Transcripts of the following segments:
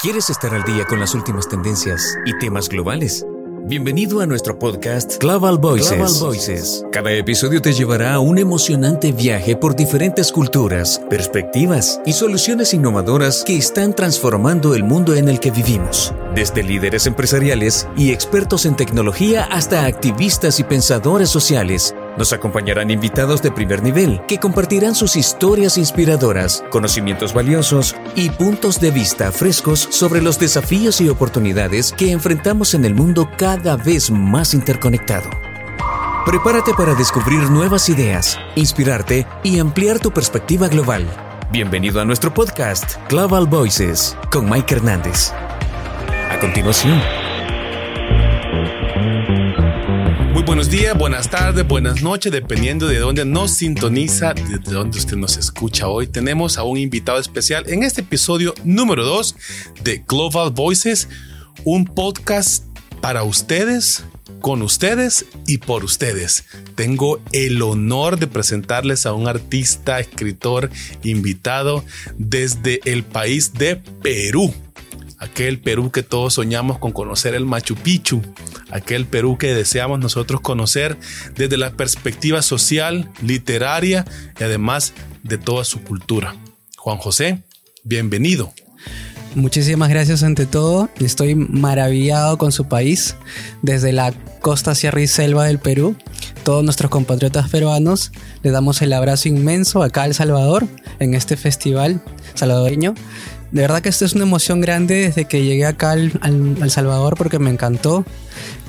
¿Quieres estar al día con las últimas tendencias y temas globales? Bienvenido a nuestro podcast Global Voices. Voices. Cada episodio te llevará a un emocionante viaje por diferentes culturas, perspectivas y soluciones innovadoras que están transformando el mundo en el que vivimos. Desde líderes empresariales y expertos en tecnología hasta activistas y pensadores sociales, nos acompañarán invitados de primer nivel que compartirán sus historias inspiradoras, conocimientos valiosos y puntos de vista frescos sobre los desafíos y oportunidades que enfrentamos en el mundo cada vez más interconectado. Prepárate para descubrir nuevas ideas, inspirarte y ampliar tu perspectiva global. Bienvenido a nuestro podcast Global Voices con Mike Hernández. A continuación, Muy buenos días, buenas tardes, buenas noches, dependiendo de dónde nos sintoniza, de dónde usted nos escucha hoy. Tenemos a un invitado especial en este episodio número 2 de Global Voices, un podcast para ustedes, con ustedes y por ustedes. Tengo el honor de presentarles a un artista, escritor, invitado desde el país de Perú aquel Perú que todos soñamos con conocer el Machu Picchu, aquel Perú que deseamos nosotros conocer desde la perspectiva social, literaria y además de toda su cultura. Juan José, bienvenido. Muchísimas gracias ante todo. Estoy maravillado con su país, desde la costa sierra y selva del Perú. Todos nuestros compatriotas peruanos le damos el abrazo inmenso acá a El Salvador en este festival salvadoreño de verdad que esto es una emoción grande desde que llegué acá al, al, Salvador porque me encantó.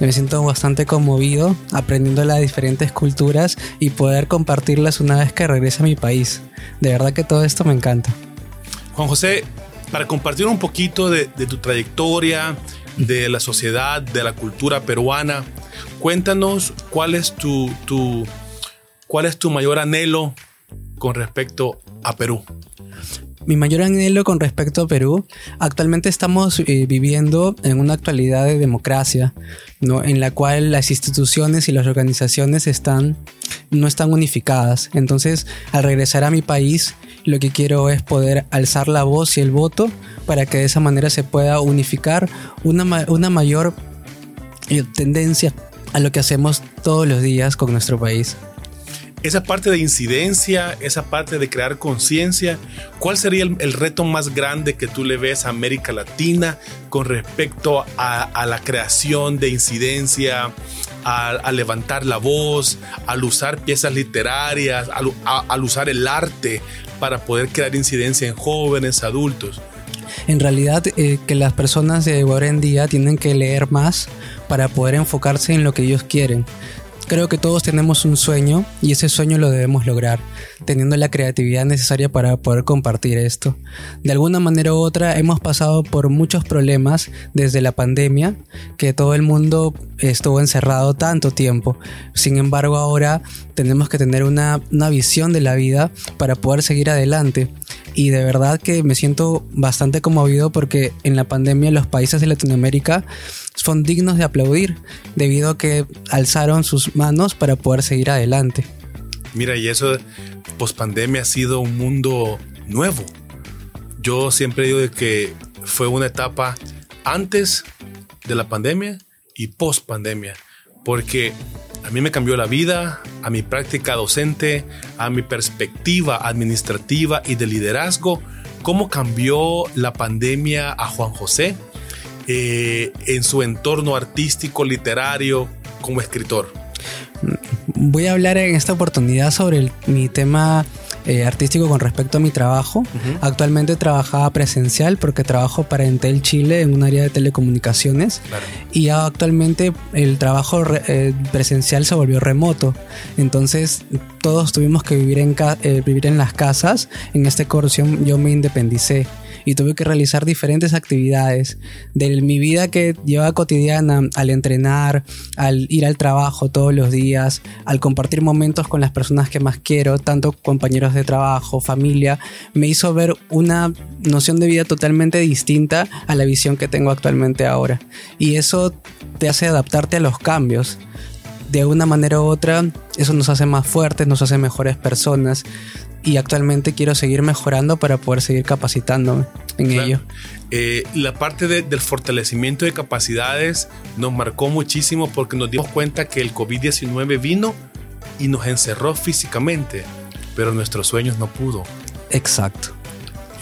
Me siento bastante conmovido aprendiendo las diferentes culturas y poder compartirlas una vez que regrese a mi país. De verdad que todo esto me encanta. Juan José, para compartir un poquito de, tu trayectoria, de la sociedad, de la cultura peruana, cuéntanos cuál es tu, cuál es tu mayor anhelo con respecto a Perú mi mayor anhelo con respecto a Perú, actualmente estamos eh, viviendo en una actualidad de democracia, ¿no? en la cual las instituciones y las organizaciones están, no están unificadas. Entonces, al regresar a mi país, lo que quiero es poder alzar la voz y el voto para que de esa manera se pueda unificar una, una mayor eh, tendencia a lo que hacemos todos los días con nuestro país esa parte de incidencia, esa parte de crear conciencia, ¿cuál sería el, reto más grande que tú le ves a América Latina con respecto a, la creación de incidencia, a, levantar la voz, al usar piezas literarias, al, usar el arte para poder crear incidencia en jóvenes, adultos? En realidad, eh, que las personas de hoy en día tienen que leer más para poder enfocarse en lo que ellos quieren. Creo que todos tenemos un sueño y ese sueño lo debemos lograr, teniendo la creatividad necesaria para poder compartir esto. De alguna manera u otra hemos pasado por muchos problemas desde la pandemia, que todo el mundo estuvo encerrado tanto tiempo. Sin embargo, ahora tenemos que tener una, una visión de la vida para poder seguir adelante y de verdad que me siento bastante conmovido porque en la pandemia los países de Latinoamérica son dignos de aplaudir debido a que alzaron sus manos para poder seguir adelante. Mira, y eso post pandemia ha sido un mundo nuevo. Yo siempre digo que fue una etapa antes de la pandemia y post pandemia, porque a mí me cambió la vida, a mi práctica docente, a mi perspectiva administrativa y de liderazgo. ¿Cómo cambió la pandemia a Juan José eh, en su entorno artístico, literario, como escritor? Voy a hablar en esta oportunidad sobre mi tema eh, artístico con respecto a mi trabajo. Actualmente trabajaba presencial porque trabajo para Entel Chile en un área de telecomunicaciones y actualmente el trabajo eh, presencial se volvió remoto. Entonces todos tuvimos que vivir en, eh, vivir en las casas. En este curso yo me independicé y tuve que realizar diferentes actividades de mi vida que llevaba cotidiana al entrenar, al ir al trabajo todos los días, al compartir momentos con las personas que más quiero, tanto compañeros de trabajo, familia, me hizo ver una noción de vida totalmente distinta a la visión que tengo actualmente ahora. Y eso te hace adaptarte a los cambios de una manera u otra, eso nos hace más fuertes, nos hace mejores personas y actualmente quiero seguir mejorando para poder seguir capacitándome en ello. Eh, la parte del fortalecimiento de capacidades nos marcó muchísimo porque nos dimos cuenta que el COVID-19 vino y nos encerró físicamente, pero nuestros sueños no pudo. Exacto.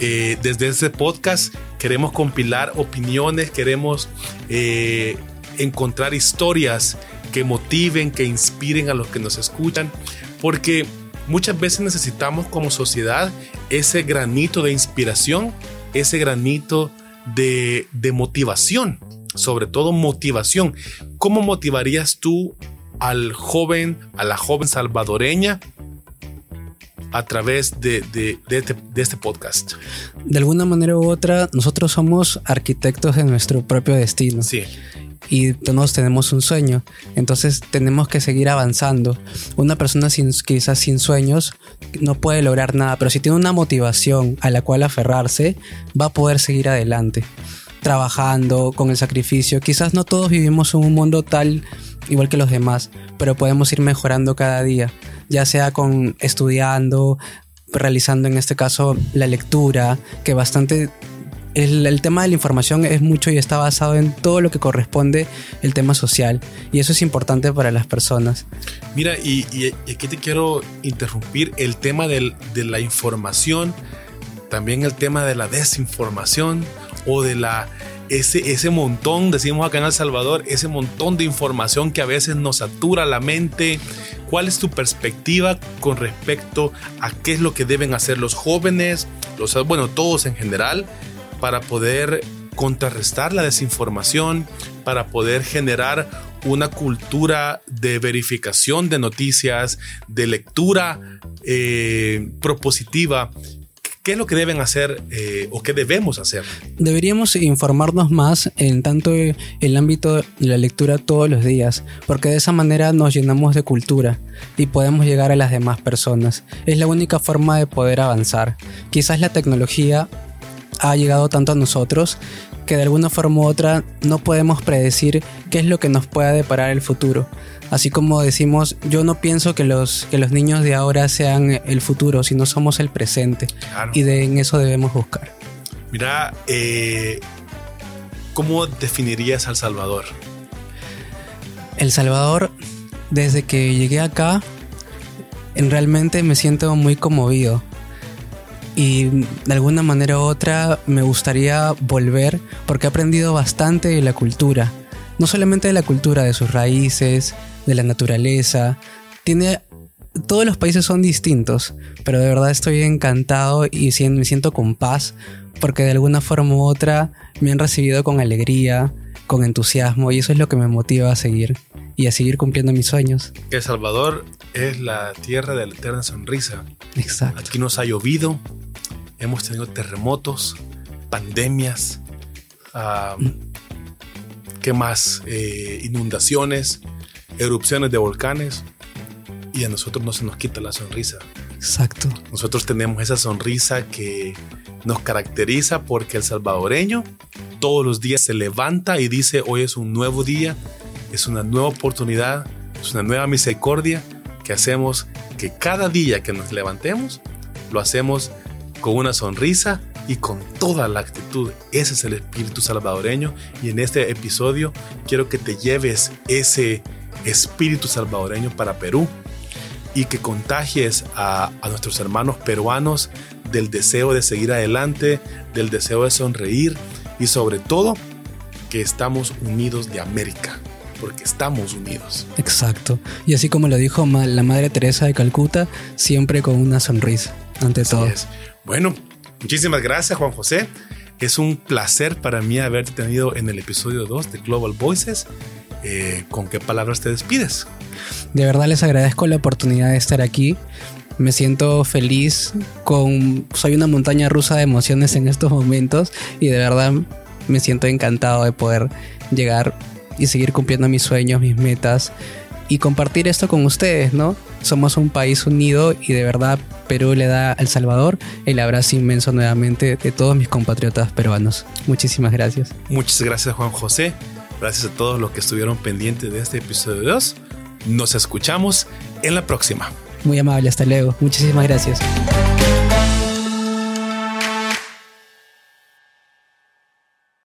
Eh, desde este podcast queremos compilar opiniones, queremos eh, encontrar historias que motiven, que inspiren a los que nos escuchan, porque muchas veces necesitamos como sociedad ese granito de inspiración, ese granito de, de motivación, sobre todo motivación. ¿Cómo motivarías tú al joven, a la joven salvadoreña a través de, de, este, de, este, podcast. De alguna manera u otra, nosotros somos arquitectos de nuestro propio destino. Sí. Y todos tenemos un sueño, entonces tenemos que seguir avanzando. Una persona sin, quizás sin sueños no puede lograr nada, pero si tiene una motivación a la cual aferrarse, va a poder seguir adelante, trabajando con el sacrificio. Quizás no todos vivimos en un mundo tal igual que los demás, pero podemos ir mejorando cada día ya sea con estudiando, realizando en este caso la lectura, que bastante el, tema de la información es mucho y está basado en todo lo que corresponde el tema social y eso es importante para las personas. Mira, y, aquí te quiero interrumpir el tema de la información, también el tema de la desinformación o de la ese, ese montón, decimos acá en El Salvador, ese montón de información que a veces nos satura la mente. ¿Cuál es tu perspectiva con respecto a qué es lo que deben hacer los jóvenes, los, bueno, todos en general, para poder contrarrestar la desinformación, para poder generar una cultura de verificación de noticias, de lectura eh, propositiva ¿Qué es lo que deben hacer eh, o qué debemos hacer? Deberíamos informarnos más en tanto el ámbito de la lectura todos los días, porque de esa manera nos llenamos de cultura y podemos llegar a las demás personas. Es la única forma de poder avanzar. Quizás la tecnología ha llegado tanto a nosotros que de alguna forma u otra no podemos predecir qué es lo que nos pueda deparar el futuro. Así como decimos, yo no pienso que los, que los niños de ahora sean el futuro, sino somos el presente. Y de, en eso debemos buscar. Mira, eh, ¿cómo definirías al Salvador? El Salvador, desde que llegué acá, en realmente me siento muy conmovido. Y de alguna manera u otra me gustaría volver porque he aprendido bastante de la cultura. No solamente de la cultura, de sus raíces, de la naturaleza. Tiene todos los países son distintos, pero de verdad estoy encantado y me siento con paz porque de alguna forma u otra me han recibido con alegría, con entusiasmo y eso es lo que me motiva a seguir y a seguir cumpliendo mis sueños. El Salvador es la tierra de la eterna sonrisa. Exacto. Aquí nos ha llovido, hemos tenido terremotos, pandemias, uh, ¿qué más? Eh, inundaciones, erupciones de volcanes y a nosotros no se nos quita la sonrisa. Exacto. Nosotros tenemos esa sonrisa que nos caracteriza porque el salvadoreño todos los días se levanta y dice hoy es un nuevo día, es una nueva oportunidad, es una nueva misericordia que hacemos que cada día que nos levantemos lo hacemos con una sonrisa y con toda la actitud. Ese es el espíritu salvadoreño y en este episodio quiero que te lleves ese espíritu salvadoreño para Perú y que contagies a, nuestros hermanos peruanos del deseo de seguir adelante, del deseo de sonreír y sobre todo que estamos unidos de América, porque estamos unidos. Exacto. Y así como lo dijo la Madre Teresa de Calcuta, siempre con una sonrisa, ante todo. Bueno, muchísimas gracias Juan José. Es un placer para mí haberte tenido en el episodio 2 de Global Voices eh, ¿con qué palabras te despides? De verdad les agradezco la oportunidad de estar aquí. Me siento feliz con soy una montaña rusa de emociones en estos momentos y de verdad me siento encantado de poder llegar y seguir cumpliendo mis sueños, mis metas y compartir esto con ustedes, ¿no? Somos un país unido y de verdad Perú le da al Salvador el abrazo inmenso nuevamente de todos mis compatriotas peruanos. Muchísimas gracias. Muchas gracias Juan José. Gracias a todos los que estuvieron pendientes de este episodio 2. Nos escuchamos en la próxima. Muy amable, hasta luego. Muchísimas gracias.